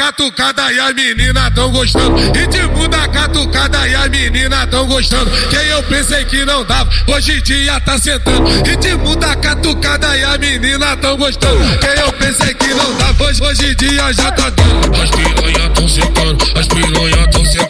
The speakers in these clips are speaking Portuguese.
catucada e a menina tão gostando. Ritmo da catucada e a menina tão gostando. Quem eu pensei que não dava, hoje em dia tá sentando. Ritmo da catucada e a menina tão gostando. Quem eu pensei que não dava, hoje, hoje em dia já tá dando. As piranha tão sentando, as piranha tão sentando,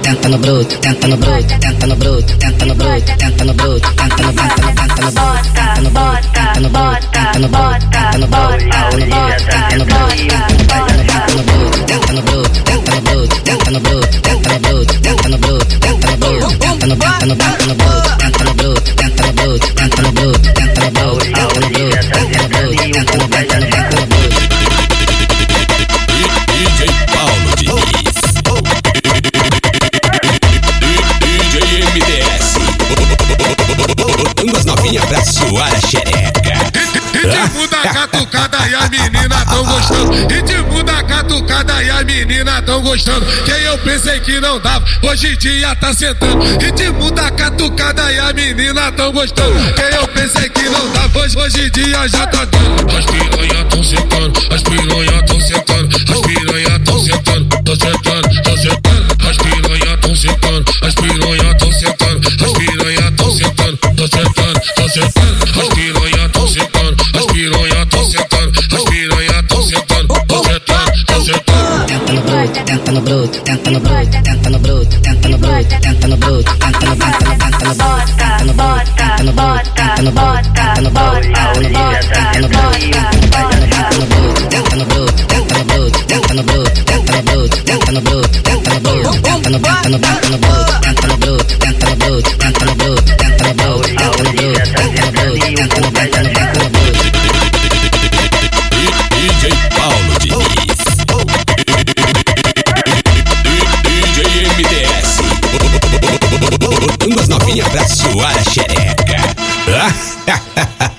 Tenta no bruto, tenta no bruto, tenta no bruto, tenta no bruto, tenta no bruto, tenta no bruto, tenta no no tenta no bruto, tenta no bruto, tenta no bruto, tenta no bruto, tenta no bruto, tenta no bruto, tenta no bruto, Novinhas pra suar a xereca. Catucada e a menina tão gostando. Ritmo da catucada e a menina tão gostando. Quem eu pensei que não dava, hoje em dia tá sentando. Ritmo da catucada e a menina tão gostando. Quem eu pensei que não dava, hoje, hoje em dia já tá dando. As piranha tão sentando, as piranha tão sentando, tenta no bruto, tenta no bruto, tenta no bruto, tenta no bruto, tenta no bruto, tenta no no tenta no bruto, tenta no bruto, tenta no bruto, tenta no bruto, tenta no bruto, tenta no bruto, tenta no bruto, tenta no bruto, tenta no bruto, tenta no bruto, tenta no bruto, tenta no bruto, tenta no bruto, tenta no tenta no bruto, tenta no bruto, tenta no bruto, suar a xereca.